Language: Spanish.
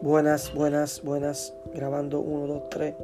Buenas, buenas, buenas. Grabando 1, 2, 3.